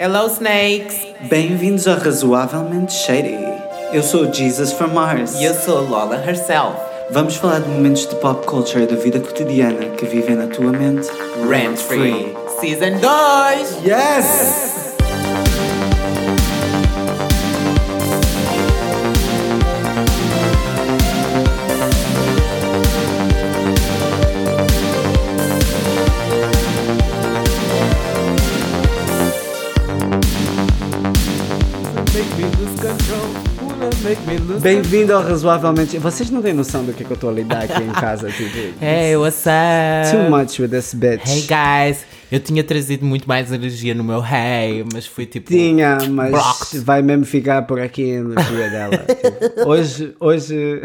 Hello, snakes! Bem-vindos a Razoavelmente Shady. Eu sou Jesus from Mars. E eu sou Lola herself. Vamos falar de momentos de pop culture da vida cotidiana que vivem na tua mente. Rent Free, Season 2! Yes! Bem-vindo ao Razoavelmente. Vocês não têm noção do que, é que eu estou a lidar aqui em casa, tipo. Hey, what's up? Too much with this bitch. Hey, guys! Eu tinha trazido muito mais energia no meu hey, mas fui tipo. Tinha, mas blocked. vai mesmo ficar por aqui a energia dela. Tipo, hoje, hoje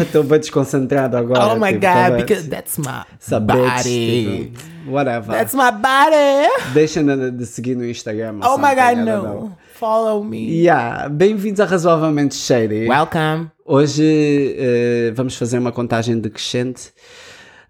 estou bem desconcentrado agora. Oh my tipo, god, because that's my body. tipo, whatever. That's my body! Deixa de, seguir no Instagram. Oh my god, no! know. Follow me. Yeah, bem-vindos a Razoavelmente Shady. Welcome. Hoje eh, vamos fazer uma contagem decrescente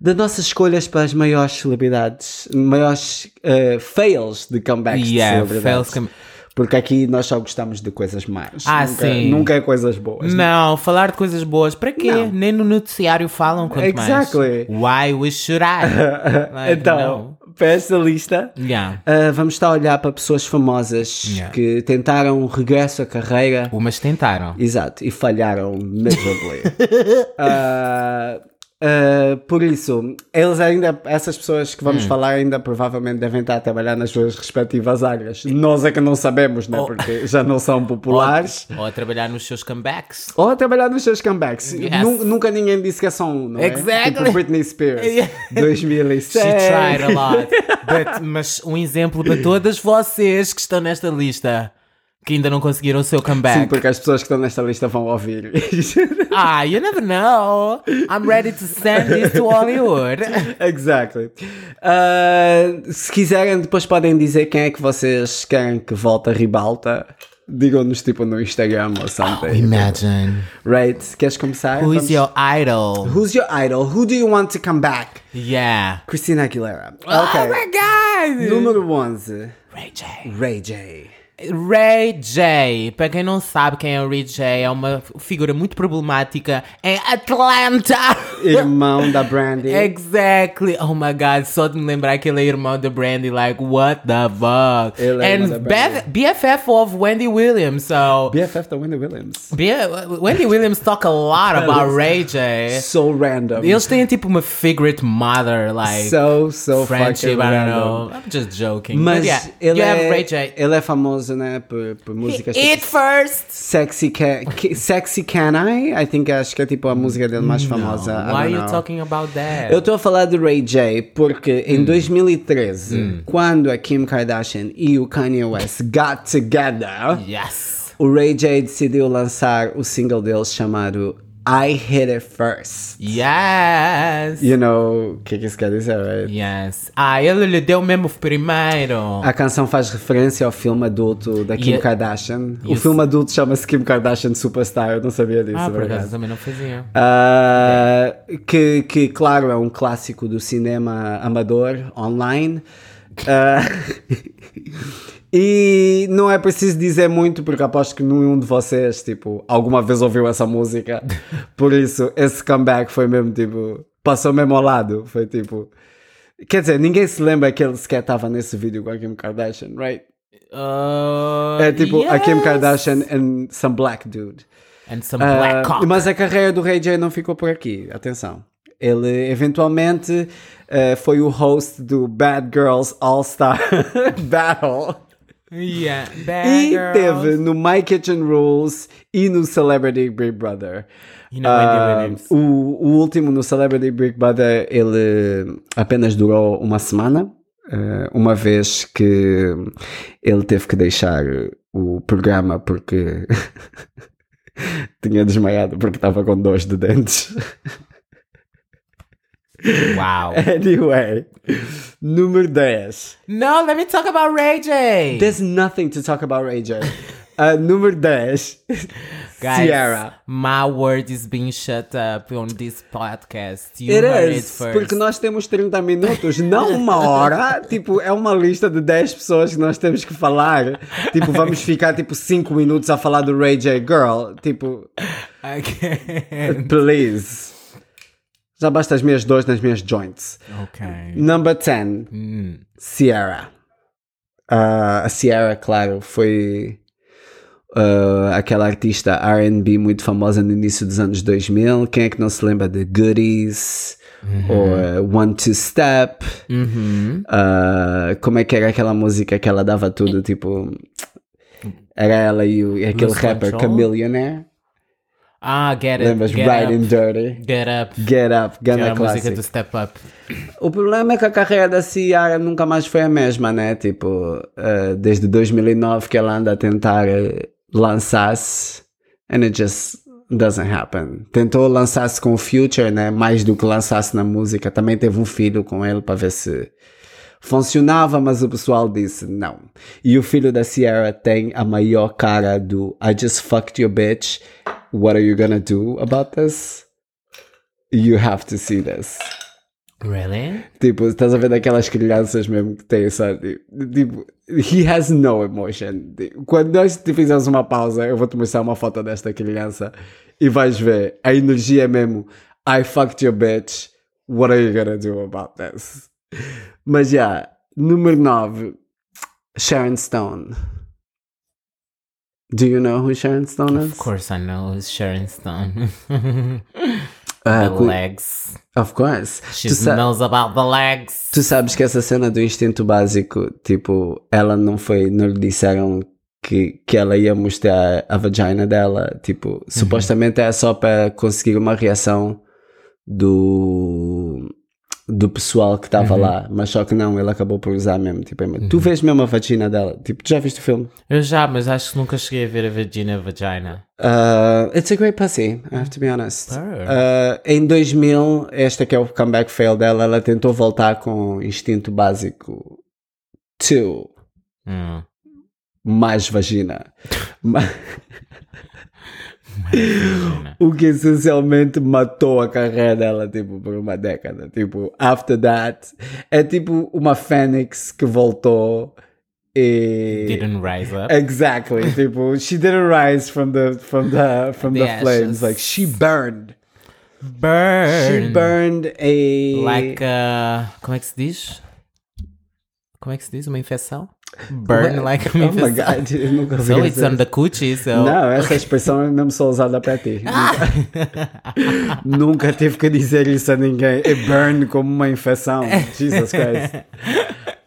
das nossas escolhas para as maiores celebridades, maiores eh, fails de comebacks Yeah, de celebridades. fails Porque aqui nós só gostamos de coisas más. Ah, nunca, sim. Nunca é coisas boas. Não, falar de coisas boas, para quê? Não. Nem no noticiário falam quanto Exactly. mais. Why we should I? Like, então, para esta lista, no. Yeah. eh, vamos estar a olhar para pessoas famosas Yeah. que tentaram um regresso à carreira. Umas tentaram. Exato, e falharam miserably. Ah, ah, por isso, eles ainda, essas pessoas que Hum. vamos falar ainda provavelmente devem estar a trabalhar nas suas respectivas áreas. Nós é que não sabemos, né? Oh. Porque já não são populares. Ou a trabalhar nos seus comebacks. Ou a trabalhar nos seus comebacks. Yes. Nu- nunca ninguém disse que é só um, não é? Exactly. Tipo Britney Spears, Yeah. 2006. She tried a lot. But, mas um exemplo para todas vocês que estão nesta lista que ainda não conseguiram o seu comeback. Sim, porque as pessoas que estão nesta lista vão ouvir. Ah, you never know. I'm ready to send this to Hollywood. Exactly. Uh, se quiserem, depois podem dizer quem é que vocês querem que volte a ribalta. Digam-nos tipo no Instagram ou something. Imagine. Right? Queres começar? Who is Vamos- your idol? Who's your idol? Who do you want to come back? Yeah. Christina Aguilera. Oh Ok. my god! Número 11. Ray J. Ray J. Ray J, para quem não sabe quem é o Ray J, é uma figura muito problemática em Atlanta. Irmão da Brandy. Exactly. Oh my god, só de me lembrar que ele é irmão da Brandy, like, what the fuck? Ele é And. Beth- BFF of Wendy Williams, so. BFF da Wendy Williams. B- Wendy Williams talk a lot about Ray J. So random. Eles têm tipo uma figurate mother, like. So, so friendship, I don't random. know. I'm just joking. Mas But yeah, ele, you have é, Ray J. ele é famoso, né? Por, por músicas tipo It first. Sexy Can, Ki- Sexy Can I? I think acho que é tipo a música dele mais famosa. Why are you talking about that? Eu estou a falar de Ray J porque Hum. em 2013, quando a Kim Kardashian e o Kanye West got together, Yes. o Ray J decidiu lançar o single deles chamado I Hit It First. Yes. You know o que, que isso quer dizer, right? Yes. Ah, ele lhe deu mesmo primeiro. A canção faz referência ao filme adulto da Kim E- Kardashian. O filme adulto chama-se Kim Kardashian Superstar, eu não sabia disso, Ah, é por acaso também não fazia. Ah, que, que, claro, é um clássico do cinema amador online. Ah, e não é preciso dizer muito, porque aposto que nenhum de vocês, tipo, alguma vez ouviu essa música. Por isso, esse comeback foi mesmo, tipo, passou mesmo ao lado. Foi tipo. Quer dizer, ninguém se lembra que ele sequer estava nesse vídeo com a Kim Kardashian, right? Uh, É tipo a Kim yes. Kardashian and some black dude. And some Ah, black cock. mas a carreira do Ray J não ficou por aqui, atenção. Ele eventualmente eh, foi o host do Bad Girls All Star Battle Yeah. E girls. teve no My Kitchen Rules e no Celebrity Big Brother. E Williams. o, o último no Celebrity Big Brother ele apenas durou uma semana. eh, uma vez que ele teve que deixar o programa porque tinha desmaiado porque estava com dores de dentes. Wow. Anyway, número 10. no, let me talk about Ray J. There's nothing to talk about Ray J. A número 10. Guys, Sierra. my word is being shut up on this podcast. You It heard it is, first. porque nós temos 30 minutos, não uma hora. tipo, é uma lista de 10 pessoas que nós temos que falar. Tipo, vamos ficar tipo 5 minutos a falar do Ray J Girl. Tipo, Again. please. Já basta as minhas dores nas minhas joints. Ok. Number 10, Hum. Sierra. Ah, a Sierra, claro, foi ah, aquela artista RB muito famosa no início dos anos 2000. Quem é que não se lembra de Goodies? Ou ah, One Two Step? Uhum. Como é que era aquela música que ela dava tudo? Tipo, era ela e, o- e aquele rapper Control? Chameleonaire. Ah, get it. Lembras? get Right and up. Dirty. Get up. Get Up, Que Gana música Classic. do Step Up. O problema é que a carreira da Ciara nunca mais foi a mesma, né? Tipo, eh, desde 2009 que ela anda a tentar eh, lançar-se and it just doesn't happen. Tentou lançar-se com o Future, né? Mais do que lançar-se na música. Também teve um filho com ele para ver se funcionava, mas o pessoal disse não. E o filho da Ciara tem a maior cara do I just fucked your bitch. What are you gonna do about this? You have to see this. Really? Tipo, estás a ver daquelas crianças mesmo que têm só. Tipo, he has no emotion. Quando nós te fizermos uma pausa, eu vou te mostrar uma foto desta criança e vais ver a energia é mesmo. I fucked your bitch. What are you gonna do about this? Mas já, yeah, número 9, Sharon Stone. Do you know who Sharon Stone is? Of course I know who's Sharon Stone. Ah, the legs. of course. She Tu knows about the legs. Tu sabes que essa cena do instinto básico, tipo, ela não foi, não lhe disseram que, que ela ia mostrar a vagina dela, tipo, supostamente é só para conseguir uma reação do do pessoal que estava lá, mas só que não, ele acabou por usar mesmo, tipo, tu vês mesmo a vagina dela, tipo, tu já viste o filme? Eu já, mas acho que nunca cheguei a ver a Virginia Vagina. Uh, it's a great pussy, I have to be honest. Uh, em 2000, esta que é o comeback fail dela, ela tentou voltar com Instinto Básico 2, Hum. mais vagina. O que essencialmente matou a carreira dela, tipo, por uma década. Tipo, after that, é tipo uma fênix que voltou e... Didn't rise up. Exactly. tipo, she didn't rise from the from the from the, The flames. Like she burned. She Burn. burned a Like, uh, como é que se diz? Como é que se diz? Uma infecção? Burn like uma Oh my god, eu nunca ouvi So it's on the coochie, so... Não, essa expressão é mesmo só usada para ti. Nunca tive que dizer isso a ninguém. It burned como uma infecção. Jesus Christ.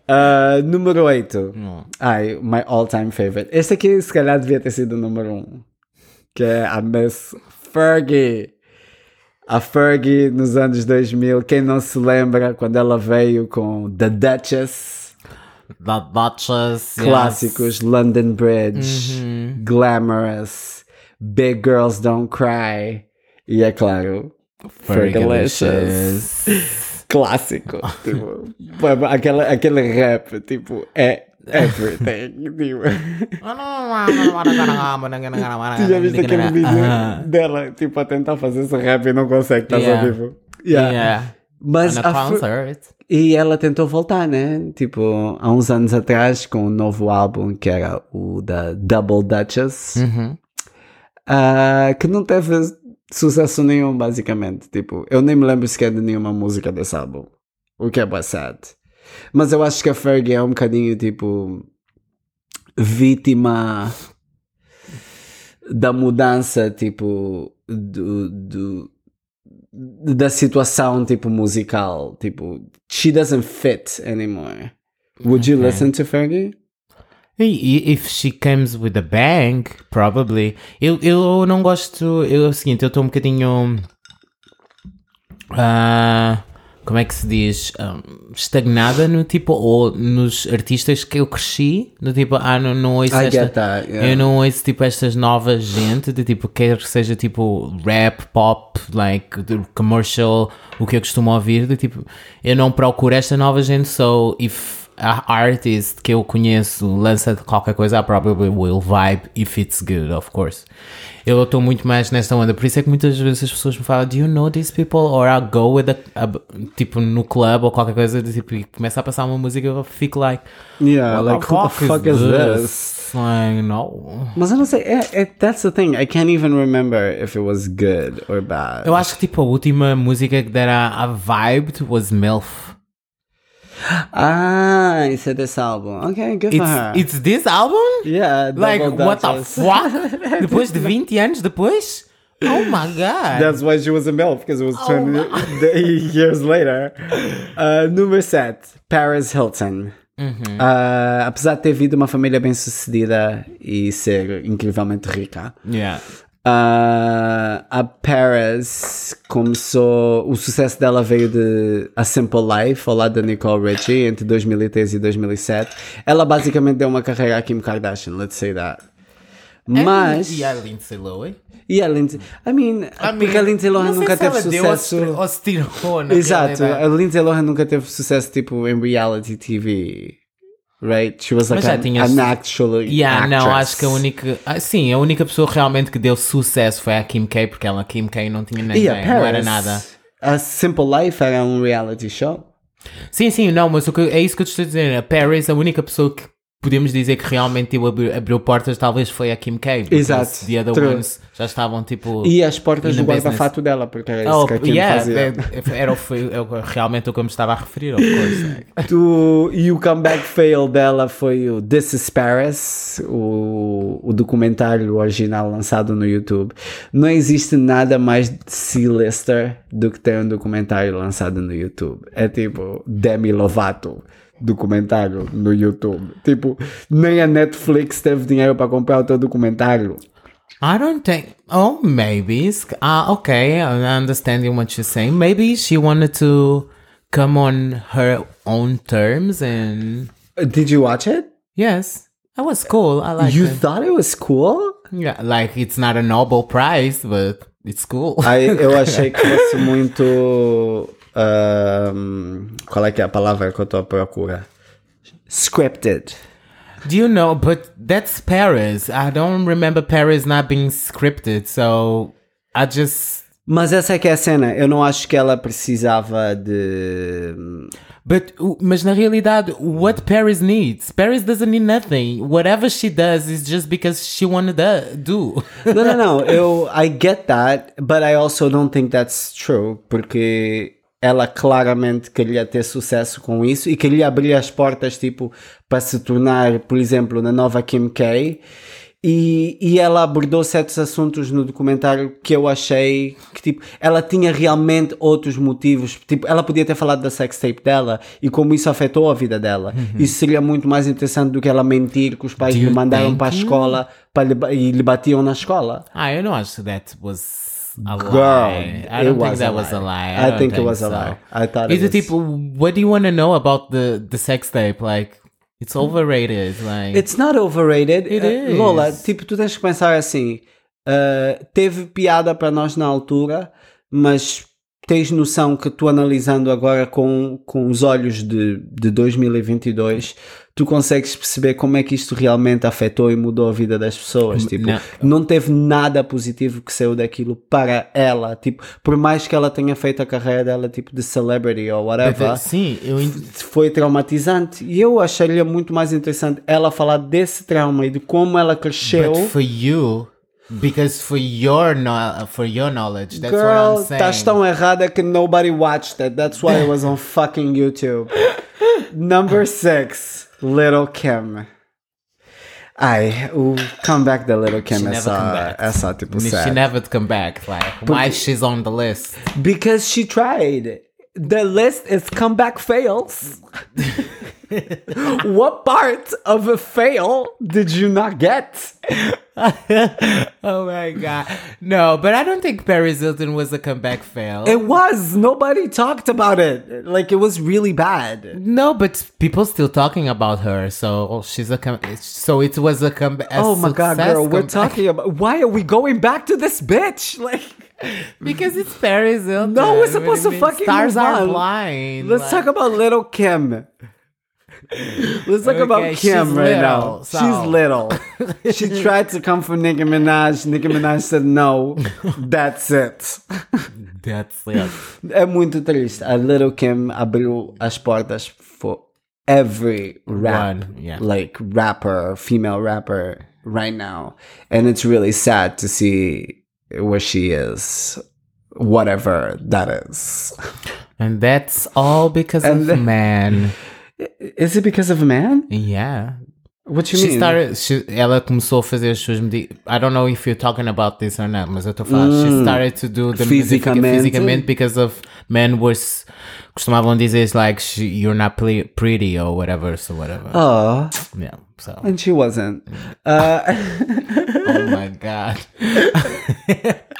Uh, número 8. Hum. Ai, my all-time favorite. Este aqui se calhar devia ter sido o número 1. Um, que é a Miss Fergie. A Fergie nos anos 2000. Quem não se lembra quando ela veio com The Duchess. The Duchess. Clássicos. London Bridge. Glamorous. Big Girls Don't Cry. E é claro, Fergalicious. Clássico. tipo, aquela, aquele rap, tipo, é everything. tipo. Tu já viste aquele vídeo Aham. dela, tipo, a tentar fazer esse rap e não consegue, estás Yeah. a tipo. Yeah. Yeah. Mas a concert. E ela tentou voltar, né? Tipo, há uns anos atrás, com um novo álbum que era o da Double Duchess, Uhum. ah, que não teve sucesso nenhum, basicamente. Tipo, eu nem me lembro sequer de nenhuma música desse álbum. O que é sad. Mas eu acho que a Fergie é um bocadinho, tipo, vítima da mudança, tipo, do, do, da situação, tipo, musical. Tipo, she doesn't fit anymore. Would you Okay. listen to Fergie? If she comes with a bang, probably. Eu, eu não gosto. Eu, é o seguinte, eu estou um bocadinho. ah, como é que se diz? Ah, estagnada no tipo. Ou nos artistas que eu cresci. No tipo, ah, não, não ouço I esta. that, yeah. Eu não ouço tipo estas novas gente de tipo, quer que seja tipo rap, pop, like commercial, o que eu costumo ouvir, de tipo, eu não procuro esta nova gente, so if artist que eu conheço lança qualquer coisa, I probably will vibe if it's good, of course. Eu estou muito mais nesta onda, por isso é que muitas vezes as pessoas me falam, do you know these people? Or I'll go with a, a- tipo no club ou qualquer coisa, tipo, e começa a passar uma música eu fico like, Yeah, like, who the fuck is this? Like, no. Mas eu não sei, é, é- that's the thing. I can't even remember if it was good or bad. Eu acho que tipo a última música que dera a vibe was MILF. Ah, isso é desse álbum. Ok, good for It's, her. it's this album? yeah, Like, what the fuck? depois de 20 anos depois? Oh my god. That's why she was a MILF, because it was Oh 20 the- years later. Uh, número 7, Paris Hilton. Uhum. Uh, apesar de ter vindo uma família bem sucedida e ser incrivelmente rica, yeah. Uh, a Paris começou. O sucesso dela veio de A Simple Life, ao lado da Nicole Richie, entre 2013 e 2007. Ela basicamente deu uma carreira a Kim Kardashian, let's say that. Mas. E a Lindsay Lohan? E a Lindsay. I mean, I porque a Lindsay Lohan nunca teve ela deu ou se- sucesso. Ou se tirou Exato, a Lindsay Lohan nunca teve sucesso tipo em reality TV. Right? She was like Mas já an, tinhas- an actual Yeah, não, actress. acho que a única. ah, sim, a única pessoa realmente que deu sucesso foi a Kim K, porque ela, a Kim K, não tinha ninguém, a não era nada. A Simple Life era um reality show. Sim, sim, não, mas o que, é isso que eu te estou a dizer. A Paris, a única pessoa que podemos dizer que realmente tipo, abriu, abriu portas, talvez foi a Kim K. Exato, The other true. ones já estavam tipo. E as portas do guarda-fato dela, porque era isso Oh, que a Kim yeah, fazia. é- era o- foi, é realmente o que eu me estava a referir, of course. Tu- e o comeback fail dela foi o This is Paris, o, o documentário original lançado no YouTube. Não existe nada mais de C-lister do que ter um documentário lançado no YouTube. É tipo Demi Lovato documentário no YouTube. Tipo, nem a Netflix teve dinheiro para comprar o teu documentário. I don't think. Oh, maybe. Ah, okay. I understand what you're saying. Maybe she wanted to come on her own terms, and Did you watch it? yes, that was cool. I like you it. thought it was cool? Yeah, like it's not a Nobel Prize, but it's cool. Aí eu achei que fosse muito. Qual é que é a palavra que eu estou à procura? Scripted. Do you know? But that's Paris. I don't remember Paris not being scripted, so I just. Mas essa é que é a cena. Eu não acho que ela precisava de. But mas na realidade, what Paris needs? Paris doesn't need nothing. Whatever she does is just because she wanted to do. Não, não, não. Eu, I get that, but I also don't think that's true. Porque ela claramente queria ter sucesso com isso e queria abrir as portas, tipo, para se tornar, por exemplo, na nova Kim K. E, e ela abordou certos assuntos no documentário que eu achei que, tipo, ela tinha realmente outros motivos. Tipo, ela podia ter falado da sex tape dela e como isso afetou a vida dela. Isso seria muito mais interessante do que ela mentir que os pais Do lhe mandaram para a escola para lhe, e lhe batiam na escola. I don't know if that was a Girl, lie. I it don't think was a that was lie. a lie. I don't think it was a so. lie. I thought it Is it was- tipo, what do you want to know about the the sex tape? Like, it's overrated. Like, It's not overrated. It Uh, is. Lola, tipo, tu tens que pensar assim. uh, teve piada para nós na altura, mas tens noção que tu analisando agora com, com os olhos de, de 2022, tu consegues perceber como é que isto realmente afetou e mudou a vida das pessoas. Tipo, não. não teve nada positivo que saiu daquilo para ela. Tipo, por mais que ela tenha feito a carreira dela, tipo, de celebrity ou whatever uh, sim, eu foi traumatizante e eu acharia muito mais interessante ela falar desse trauma e de como ela cresceu. but for you, because for your no, for your knowledge, that's Girl, what I'm saying. estás tão errada que nobody watched it. That's why it was on fucking YouTube. Number six, Little Kim. Ai, o comeback da Little Kim She é só, é só tipo she never come back. Like, why she's on the list? Because she tried. The list is comeback fails. what part of a fail did you not get? oh my god, no! But I don't think Paris Hilton was a comeback fail. It was. Nobody talked about it. Like it was really bad. No, but people still talking about her. So oh, she's a com- so it was a comeback. Oh my god, girl, we're talking about why are we going back to this bitch? Like because it's Paris Hilton. No, we're supposed to mean? fucking stars are blind. let's like- talk about little Kim. Let's talk about Kim right now. so- She's little. she tried to come for Nicki Minaj. Nicki Minaj said no. That's it. That's it. É muito triste. A Little Kim abriu as portas for every rap, One, yeah. like rapper, female rapper right now. And it's really sad to see where she is, whatever that is. And that's all because And of the- man. Is it because of a man? Yeah. What you She mean? started, she, ela começou a fazer as suas medidas. I don't know if you're talking about this or not, mas eu estou a falar. She started to do the Fisicamente. fisicamente because of men was costumavam dizer like she, you're not pretty or whatever, so whatever. Oh, Yeah. So. and she wasn't. Uh, Oh my god.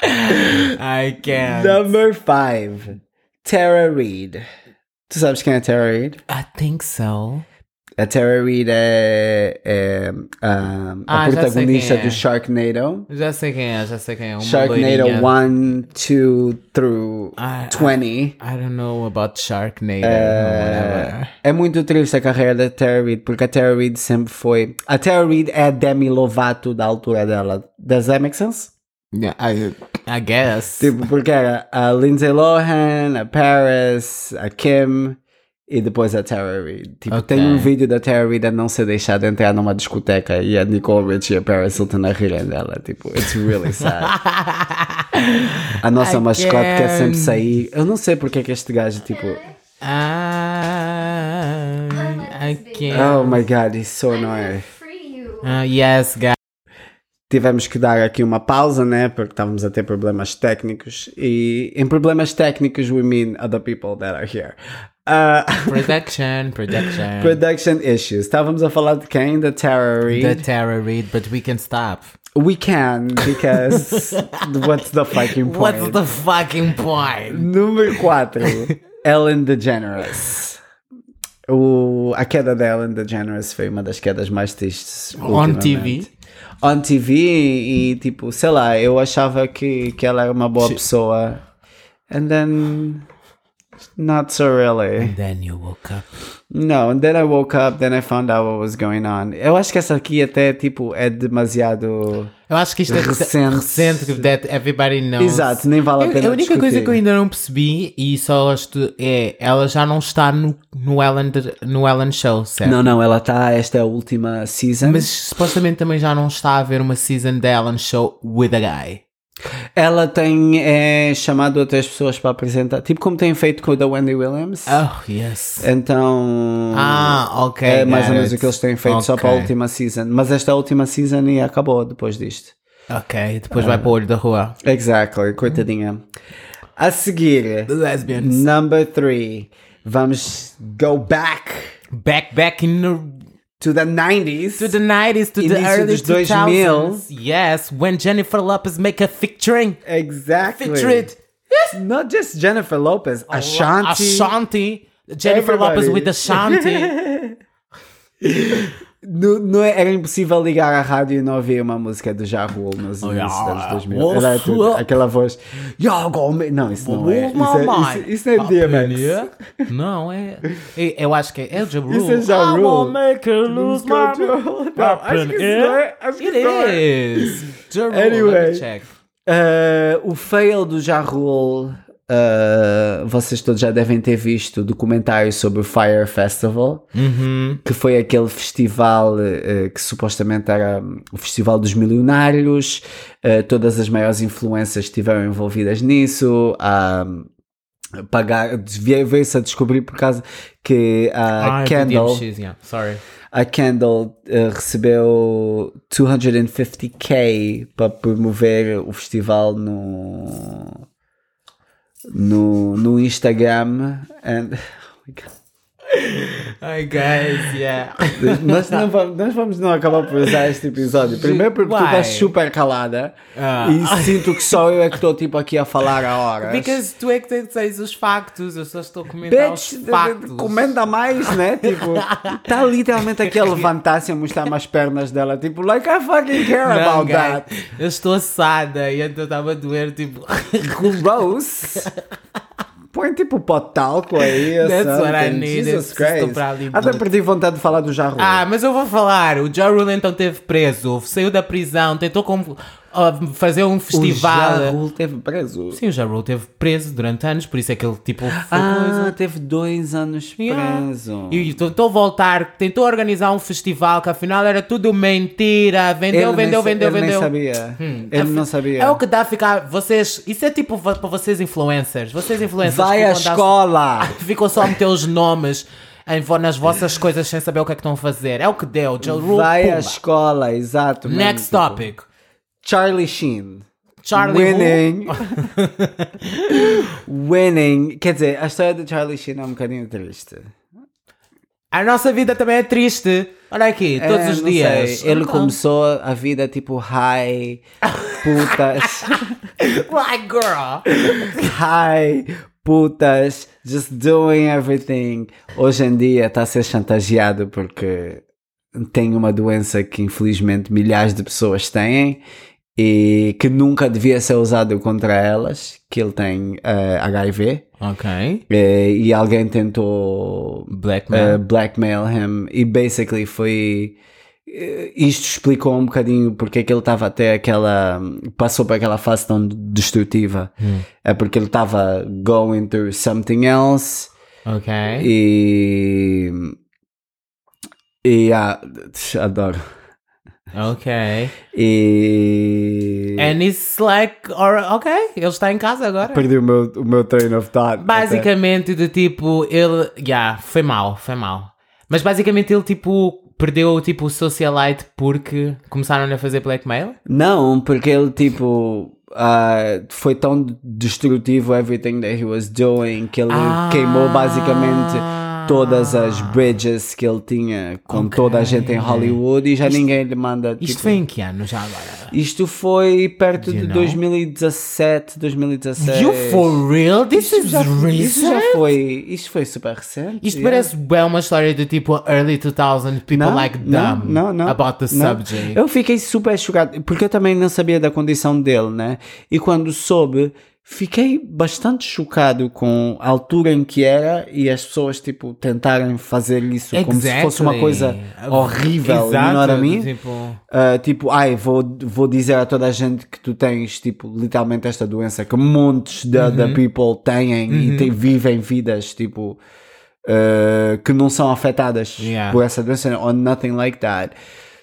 I can't. number five, Tara Reid. Tu sabes quem é Tara Reid? I think so. A Tara Reid é, é, a Ah, sei protagonista é. do Sharknado. Já sei quem é, já sei quem é. Uma Sharknado loirinha. 1, 2 through I- 20. I don't know about Sharknado. whatever. É muito triste a carreira da Tara Reid, porque a Tara Reid sempre foi. A Tara Reid é a Demi Lovato da altura dela. Does that make sense? Yeah, I, I guess. Tipo, porque era a Lindsay Lohan, a Paris, a Kim e depois a Tara Reid. Tipo, Ok. tem um vídeo da Tara Reid a não ser deixada entrar numa discoteca e a Nicole Richie e a Paris Hilton a rirem dela. Tipo, it's really sad. A nossa I mascote quer sempre sair. Eu não sei porque é que este gajo, tipo. I, I can't. Oh my god, he's so annoying. Uh, yes, guys. Tivemos que dar aqui uma pausa, né? Porque estávamos a ter problemas técnicos. E em problemas técnicos, we mean other people that are here. Uh, Production, production. production issues. Estávamos a falar de quem? Da Tara Reid. the Tara Reid, but we can stop. We can, because what's the fucking point? What's the fucking point? Número 4. Ellen DeGeneres. O, a queda da Ellen DeGeneres foi uma das quedas mais tristes. On. TV? On TV e, tipo, sei lá, eu achava que, que ela era uma boa pessoa. And then, not so really. And then you woke up. No, and then I woke up, then I found out what was going on. Eu acho que essa aqui até, tipo, é demasiado... Eu acho que isto é Recente. recente, that everybody knows. Exato, nem vale a Eu- pena A única coisa discutir. que eu ainda não percebi e só estu- é ela já não está no, no, Ellen, no Ellen Show, certo? Não, não, ela está, esta é a última season. Mas supostamente também já não está a haver uma season da Ellen Show with a guy. Ela tem é, chamado outras pessoas para apresentar, tipo como tem feito com o da Wendy Williams. Oh, yes. Então. Ah, ok. É mais ou menos o que eles têm feito só para a última season. Mas esta última season e acabou depois disto. Ok, depois vai para o olho da rua. Exactly, coitadinha. A seguir, The lesbians. number 3. Vamos go back Back, back in the, to the 90s. to the 90s, to the early dos 2000. 2000s. Yes, when Jennifer Lopez make a featuring. Exactly. Featured. Not just Jennifer Lopez, oh, Ashanti. Ashanti. Jennifer Everybody. Lopez with Ashanti. No, não é- era impossível ligar à rádio e não ouvir uma música do Ja Rule nos Oh, inícios yeah. dos anos 2000. Era tudo, aquela voz. Não, isso não é. Isso, é, isso, isso é DMX. Não, é, é- Eu acho que é o Ja Rule. Isso é Ja I Rule. won't make lose my Não, acho que isso não é. Acho que It não é. is. Ja Rule, Anyway. check. Uh, o fail do Ja Rule, uh, vocês todos já devem ter visto o documentário sobre o Fire Festival, Uhum. que foi aquele festival uh, que supostamente era um, o Festival dos Milionários, uh, todas as maiores influências estiveram envolvidas nisso. Um, pagar, veio- veio-se a descobrir por causa que a Ah, Kendall, DMX, yeah. Sorry. a Kendall uh, recebeu 250k para promover o festival no no, no Instagram and oh my God. Hi guys, yeah. nós, não vamos, nós vamos não acabar por usar este episódio primeiro porque tu Why? estás super calada Ah. e sinto que só eu é que estou tipo aqui a falar a horas Because tu é que tens os factos, eu só estou a comentar Bitch, os factos. comenta mais, né? Tipo, tá literalmente aqui a levantar-se a mostrar-me as pernas dela. Tipo, like I fucking care Não, about guys, that. eu estou assada e então estava a doer, tipo... Gross. Põe tipo pó de talco aí. That's what I need, Jesus is Christ. Até perdi vontade de falar do Jarro. Ah, mas eu vou falar. O Ja Rule então teve preso, saiu da prisão, tentou como, fazer um o festival. Jarro teve preso. Sim, o Ja Rule teve preso durante anos, por isso é que ele tipo foi Ah, coisa. teve dois anos Yeah. preso. E tentou voltar, tentou organizar um festival que afinal era tudo mentira. Vendeu, Ele nem vendeu, sa- vendeu, ele nem vendeu. sabia. Hum, Ele não sabia. É o que dá a ficar. Vocês. Isso é tipo va- para vocês influencers. Vocês influencers. Vai ficam à a dar- escola! Ficam só a meter os nomes em, vo- nas vossas coisas sem saber o que é que estão a fazer. É o que deu. Ja Rule, Vai à pumba. escola, exato. Next tipo, topic. Charlie Sheen. Charlie Winning. Winning. Quer dizer, a história do Charlie Sheen é um bocadinho triste. A nossa vida também é triste. Olha aqui, todos É, os dias. sei, Ele Então, começou a vida tipo high, putas, Like girl. high, putas, just doing everything. Hoje em dia está a ser chantageado porque tem uma doença que infelizmente milhares de pessoas têm e que nunca devia ser usado contra elas, que ele tem eh, HIV. Ok. Eh, e alguém tentou Black uh, man. blackmail him e basically foi eh, isto explicou um bocadinho porque é que ele estava até aquela passou por aquela fase tão destrutiva é porque ele estava going through something else Ok. e e ah, adoro Ok. e And it's like, or, ok, ele está em casa agora. perdi o meu, o meu train of thought até. Basicamente, de tipo, ele. Yeah, foi mal, foi mal. Mas basicamente ele, tipo, perdeu tipo, o socialite porque começaram a fazer blackmail? Não, porque ele tipo ah, foi tão destrutivo everything that he was doing que ele Ah. queimou basicamente todas as bridges que ele tinha com Ok. toda a gente em Hollywood e já ninguém lhe manda. Isto tipo- foi em que ano já agora? Isto foi perto Do you de know? 2017, 2016. You for real? This Isto is já, isto já recent? foi, isto foi super recente. Isto yeah. parece bem uma história de tipo early 2000 people Não, like dumb não, não, about the subject. Eu fiquei super chocado, porque eu também não sabia da condição dele, né? E quando soube, fiquei bastante chocado com a altura em que era e as pessoas, tipo, tentarem fazer isso como se fosse uma coisa Exactly. horrível, Exato, you know what I mean? Tipo, Uh, tipo, ai, vou, vou dizer a toda a gente que tu tens, tipo, literalmente esta doença que montes de, de Uhum. people têm e te- vivem vidas, tipo, uh, que não são afetadas Yeah. por essa doença or nothing like that.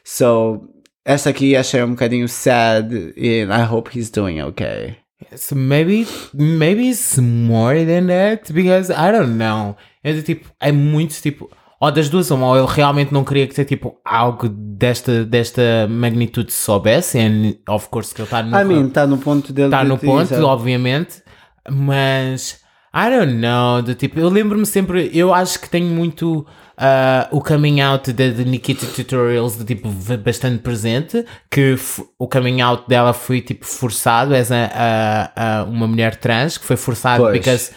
So, esta aqui achei um bocadinho sad and I hope he's doing okay. So maybe maybe it's more than that because I don't know. É de, tipo, é muito tipo, ou das duas, uma, ou ele realmente não queria que ser tipo algo desta, desta magnitude soubesse, and of course que ele está no, I mean, está no ponto dele tá de no te ponto, obviamente, mas I don't know, de, tipo, eu lembro-me sempre, eu acho que tenho muito ah, o coming out de Nikita Tutorials de tipo bastante presente, que o coming out dela foi tipo forçado, as a, a, a uma mulher trans que foi forçado Pois. because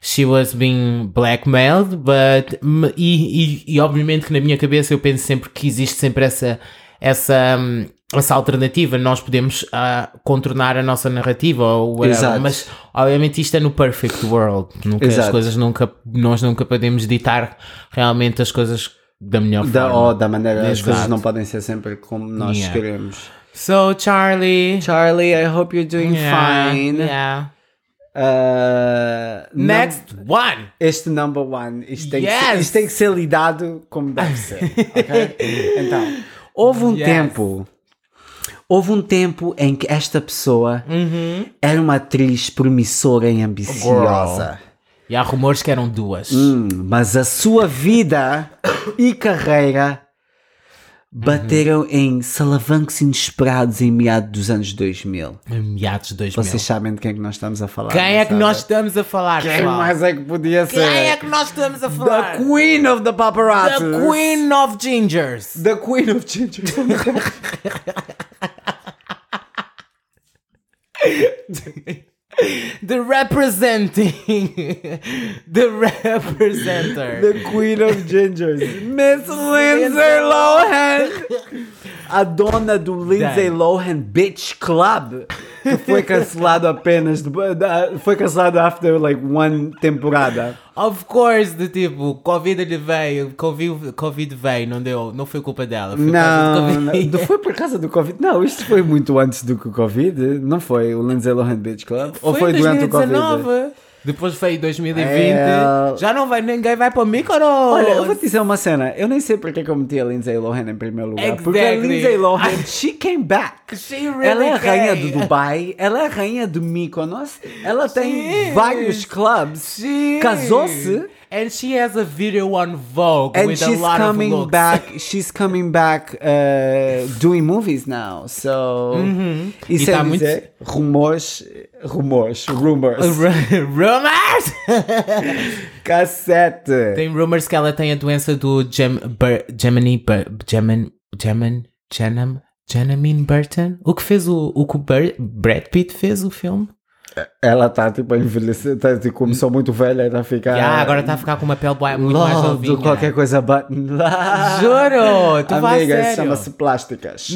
she was being blackmailed, but e, e, e obviamente que na minha cabeça eu penso sempre que existe sempre essa essa hum, essa alternativa, nós podemos ah, contornar a nossa narrativa ou whatever, mas obviamente isto é no perfect world, nunca, as coisas nunca, nós nunca podemos ditar realmente as coisas da melhor da, forma. ou da maneira, as Exato. coisas não podem ser sempre como nós Yeah. queremos. So Charlie, Charlie, I hope you're doing yeah, fine. yeah. Uh, Next one. este number one, isto tem, que ser, Yes! isto tem que ser lidado como deve ser? Então, houve um Yes. tempo, houve um tempo em que esta pessoa Uhum. era uma atriz promissora e ambiciosa. E há rumores que eram duas. Hum, mas a sua vida e carreira bateram em salavancos inesperados em meados dos anos 2000. Em meados de 2000. Vocês sabem de quem é que nós estamos a falar? Quem é que nós estamos a falar, Quem pessoal? mais é que podia ser? Quem é que nós estamos a falar? The Queen of the Paparazzi. The Queen of Gingers. The Queen of Ginger. The representing. The representer. the Queen of Gingers. Miss Lindsay Lohan. A dona do Lindsay Done. Lohan Bitch Club. que foi cancelado apenas foi cancelado after like one temporada. Of course, de tipo, Covid ele veio, Covid, COVID veio, não deu, não foi culpa dela. Foi Não, do Covid. não, foi por causa do Covid. Não, isto foi muito antes do que o Covid. Não foi o Lindsay Lohan Beach Club? Ou foi em durante o Covid? 2019. Depois foi em 2020. É. Já não vai, ninguém vai para Mykonos. Olha, eu vou te dizer uma cena. Eu nem sei porque que eu meti a Lindsay Lohan em primeiro lugar. Porque a Exactly. Lindsay Lohan, she came back. She really ela é a rainha do Dubai, ela é a rainha do Mykonos, ela tem is. vários clubs, She casou-se. And she has a video on Vogue And with a she's lot coming of looks. back. She's coming back uh, doing movies now. So isso E é tá muito- dizer rumores, rumores, rumors. Rumors! Cassete. tem rumors que ela tem a doença do Gem, Bur, Gemini, Bur, Gemin, Gemin, Genamin Burton? O que fez o, o que o Bur- Brad Pitt fez o filme? Ela está tipo a envelhecer, tá, tipo, começou muito velha e está a ficar. Yeah, agora está a ficar com uma pele muito mais novinha. qualquer coisa button. Juro, tu Amiga, chama-se plásticas.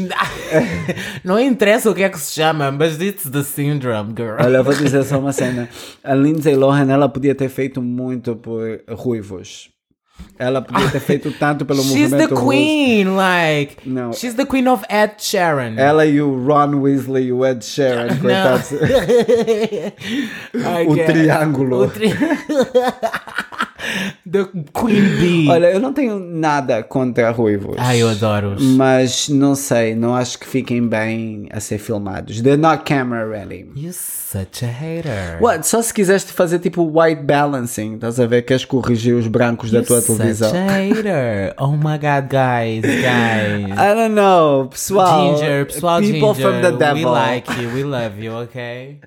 Não interessa o que é que se chama, mas it's the syndrome, girl. Olha, eu vou dizer só uma cena. A Lindsay Lohan, ela podia ter feito muito por ruivos. Ela podia ter feito tanto pelo She's the movimento russo. queen, like. Não. She's the queen of Ed Sheeran. Ela e o Ron Weasley e o Ed Sheeran, coitados. O triângulo. O tri... the Queen Bee. Olha, eu não tenho nada contra ruivos. Ai, eu adoro. Mas não sei, não acho que fiquem bem a ser filmados. They're not camera ready. You're such a hater. What? Só se quiseres fazer tipo white balancing, estás a ver? Queres corrigir os brancos da You're tua such televisão. a hater. Oh my god, guys, guys. I don't know, pessoal. Ginger, pessoal People Ginger, from the devil. we like you, we love you, okay?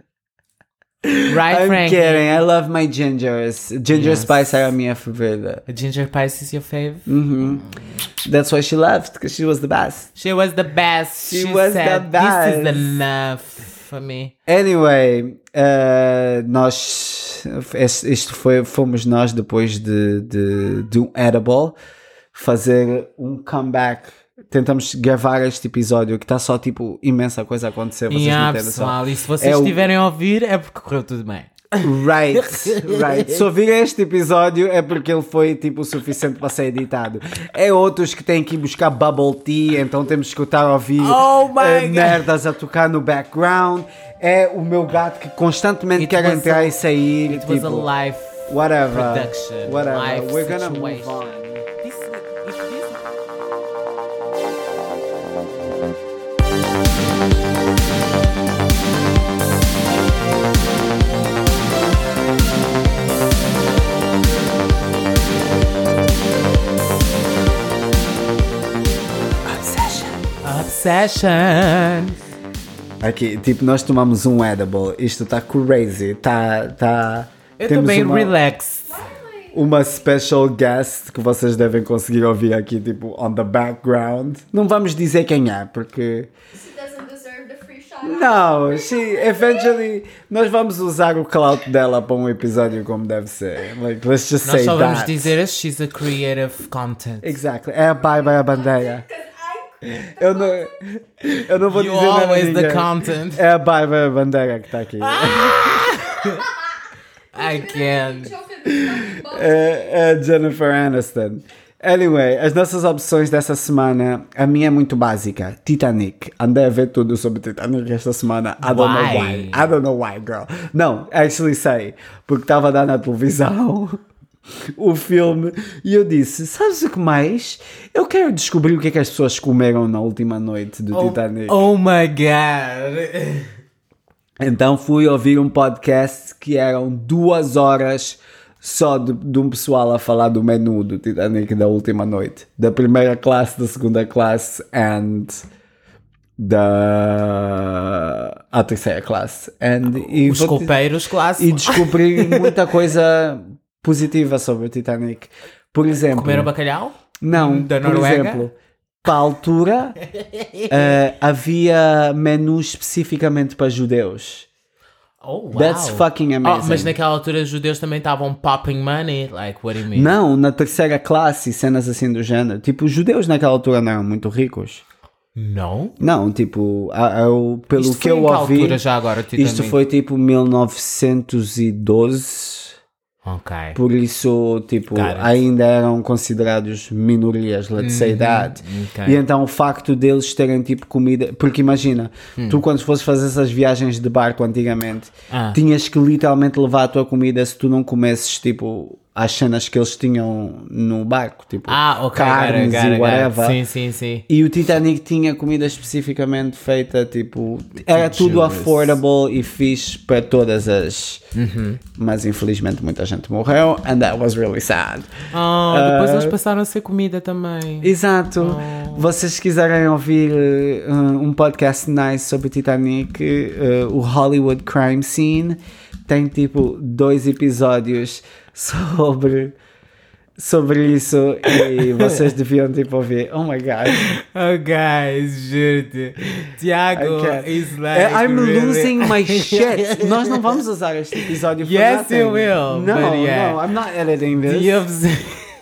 Right, I'm Frankie? kidding, I love my gingers. Ginger Yes. Spice era a minha favorita. Ginger Spice is your fave? Uhum. That's why she left, because she was the best. She was the best. She was said, the This is best." enough for me. Anyway, uh, nós. Isto foi, fomos nós depois de, de, de um edible fazer um comeback. Tentamos gravar este episódio que está só tipo imensa coisa a acontecer. Vocês Yeah, não têm pessoal, e se vocês É o- estiverem a ouvir, é porque correu tudo bem. Right, right. Se ouvirem este episódio é porque ele foi tipo o suficiente para ser editado. É outros que têm que ir buscar bubble tea, então temos que escutar ouvir Oh God. merdas a tocar no background. É o meu gato que constantemente It quer was entrar a- e sair. It was tipo, a live whatever. production, Whatever. live We're gonna situation. move on. Aqui, tipo, nós tomamos um edible. Isto está crazy. Tá, tá. Eu tô temos bem uma, relaxed. uma special guest que vocês devem conseguir ouvir aqui, tipo, on the background. Não vamos dizer quem é, porque. She doesn't deserve the free shot. Não, she, eventually, nós vamos usar o clout dela para um episódio como deve ser. Like, let's just Nós say só vamos that. dizer she's a creative content. Exactly. É a bye bye a bandeira. Eu não, eu não vou You dizer nada always the ninguém. content. É a bye bye a bandeira que está aqui. I can't. Bubble. É, é a Jennifer Aniston. Anyway, as nossas opções dessa semana, a minha é muito básica. Titanic. Andei a ver tudo sobre Titanic esta semana. I don't know Why? why. I don't know why, girl. Não, actually sei. Porque estava a dar na televisão o filme e eu disse: Sabes o que mais? Eu quero descobrir o que é que as pessoas comeram na última noite do Titanic. Oh my god. Então fui ouvir um podcast que eram duas horas só de, de um pessoal a falar do menu do Titanic da última noite. Da primeira classe, da segunda classe and da a terceira classe. And, e, Os copeiros e clássicos. descobri muita coisa positiva sobre o Titanic. Por exemplo, Comeram bacalhau? não, Da por Noruega? exemplo, para a altura eh, havia menus especificamente para judeus. Oh, wow. That's fucking Oh, amazing. mas naquela altura os judeus também estavam popping money. Like, what do you mean? Não, na terceira classe e cenas assim do género. Tipo, os judeus naquela altura não eram muito ricos. Não? Não, tipo, eu- pelo Isto que eu ouvi, altura já agora, isto foi tipo 1912. Por isso, tipo, ainda eram considerados minorias, let's say that. Uhum, ok. E então o facto deles terem tipo comida. Porque imagina, tu quando fosses fazer essas viagens de barco antigamente, Hum. Ah. tinhas que literalmente levar a tua comida se tu não comesses tipo as cenas que eles tinham no barco, tipo Ah, ok. carnes got it, e whatever. Sim, sim, sim. E o Titanic tinha comida especificamente feita, tipo, era tudo affordable e fixe para todas as. Uhum. Mas infelizmente muita gente morreu, and that was really sad. Ah, depois Ah. eles passaram a ser comida também. Exato. Vocês quiserem ouvir uh, um podcast nice sobre o Titanic, uh, o Hollywood Crime Scene tem tipo dois episódios sobre sobre isso e vocês deviam tipo ouvir. Oh my god. Oh, guys, juro-te. Tiago is like. I'm really- losing my shit. Nós não vamos usar este episódio Yes, nothing. you will, No, yeah. no, I'm not editing this.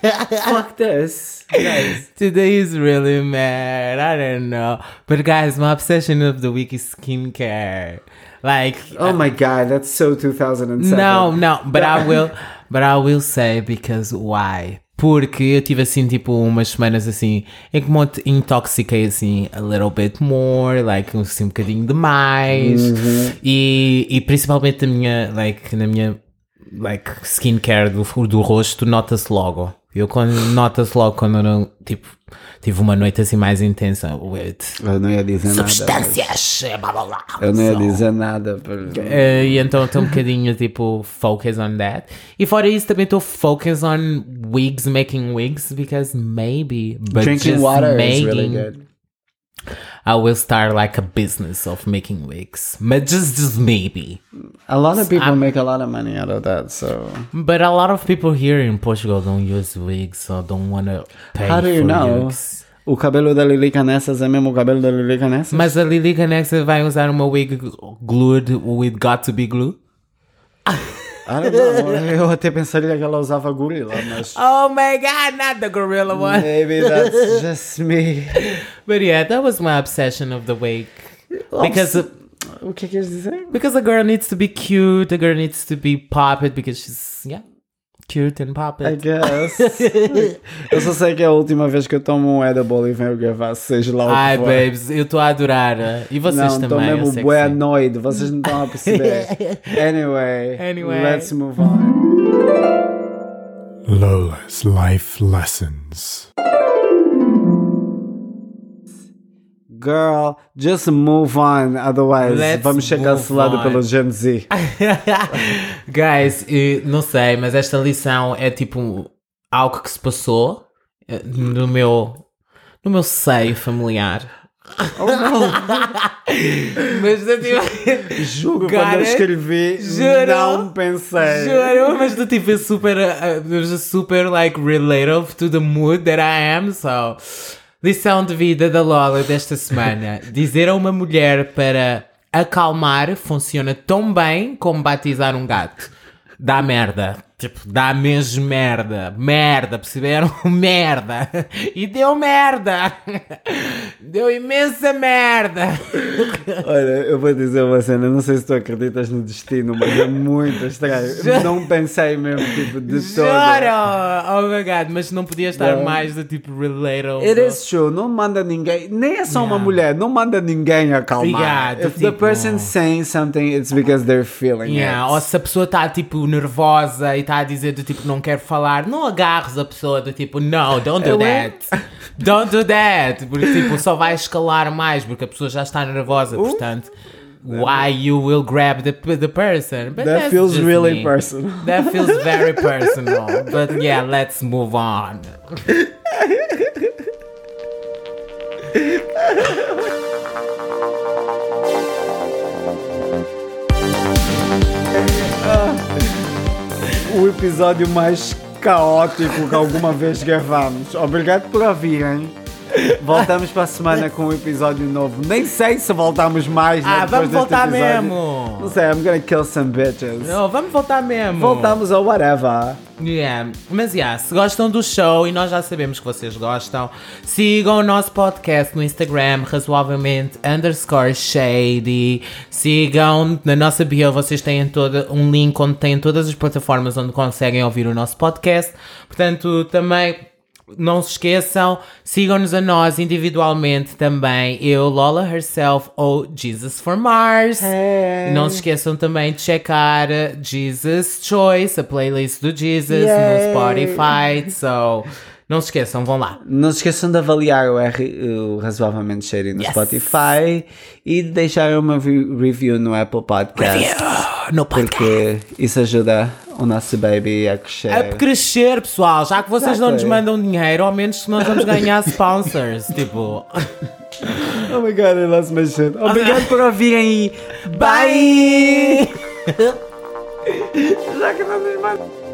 Fuck this. Guys. Today is really mad. I don't know. But guys, my obsession of the week is skincare. Like, Oh my god, that's so 2007. no, no, but I will, but I will say because why? Porque eu tive assim, tipo, umas semanas assim, em que me intoxiquei assim, a little bit more, like, assim, um bocadinho demais. E, e principalmente na minha, like, na minha, like, skincare do, do rosto, nota-se logo. Eu quando, nota-se logo quando eu não, tipo, tive uma noite assim mais intensa with Eu não ia dizer nada. substâncias, blá blá blá. Eu não ia So- dizer nada. Eh, e então estou um bocadinho tipo focus on that. E fora isso também estou focus on wigs, making wigs, because maybe, but Drinking water making, is really good. I will start like a business of making wigs, but just just maybe. A lot of people make a lot of money out of that, so. But a lot of people here in Portugal don't use wigs or don't want to pay How do you for know? wigs. O cabelo da Lili Canessas é mesmo o cabelo da Lili Canessas? Mas a Lili Canexa vai usar uma wig glued with got to be glue? Don't know. Eu até pensaria que ela usava gorila, mas. Oh my god, not the gorilla one. Maybe that's just me. But yeah, that was my obsession of the week. Because O que queres dizer? because a girl needs to be cute, a girl needs to be popped because she's yeah, cute and popped. I guess. eu só sei que é a última vez que eu tomo um edible e venho gravar, seja lá o que Ai, for. babes, eu estou a adorar. E vocês Não, estou também. eu mesmo sei que bué vocês não estão a perceber. anyway, Anyway. let's move on. Lola's Life Lessons. Girl, just move on, otherwise Let's vamos ser cancelados pelo Gen Z. Guys, não sei, mas esta lição é tipo algo que se passou eh, no meu no meu seio familiar. Oh não, Mas eu tipo, juro, Got quando eu escrevi, Juro? não pensei. Juro, mas do tipo é super, uh, uh, super like relative to the mood that I am, so lição de vida da Lola desta semana. Dizer a uma mulher para acalmar funciona tão bem como batizar um gato. Dá merda. Tipo, dá mesmo merda. Merda, perceberam? merda. E deu merda. Deu imensa merda. Olha, eu vou dizer uma cena, não sei se tu acreditas no destino, mas é muito estranho. Não pensei mesmo, tipo, de todo. Juro! Oh my god, mas não podia estar Não. mais do tipo relatable. It is true, não manda ninguém, nem é só uma mulher, não manda ninguém acalmar. Obrigado, If the tipo- person's saying something, it's because they're feeling Yeah, it. ou se a pessoa está tipo nervosa e está a dizer do tipo não quer falar, não agarres a pessoa do tipo no, don't do that. Don't do that. Porque tipo só vai escalar mais porque a pessoa já está nervosa, portanto. Why you will grab the, the person? But That feels really me. personal. That feels very personal. But yeah, let's move on. O episódio mais caótico que alguma vez gravamos. Obrigado por ouvirem. Voltamos para a semana com um episódio novo. Nem sei se voltamos mais. né, Ah, vamos voltar episódio. mesmo. Não sei, I'm gonna kill some bitches. Não, vamos voltar mesmo. Voltamos ou whatever. Yeah. Mas yeah, se gostam do show e nós já sabemos que vocês gostam, sigam o nosso podcast no Instagram, razoavelmente underscore shady. Sigam na nossa bio, vocês têm toda, um link onde têm todas as plataformas onde conseguem ouvir o nosso podcast. Portanto, também. Não se esqueçam, sigam-nos a nós individualmente também, eu, Lola Herself ou Jesus for Mars. Hey. Não se esqueçam também de checar uh, Jesus Choice, a playlist do Jesus Yay. no Spotify. So, não se esqueçam, vão lá. Não se esqueçam de avaliar o, R, o Razoavelmente Shady no Yes. Spotify e de deixar uma re- review no Apple Podcast. No podcast. Porque isso ajuda o nosso baby a crescer. A crescer, pessoal, já que vocês não nos mandam dinheiro, ao menos que nós vamos ganhar sponsors. tipo, Oh my god, I lost my shit. Obrigado por ouvirem bye! já que não nos mandam.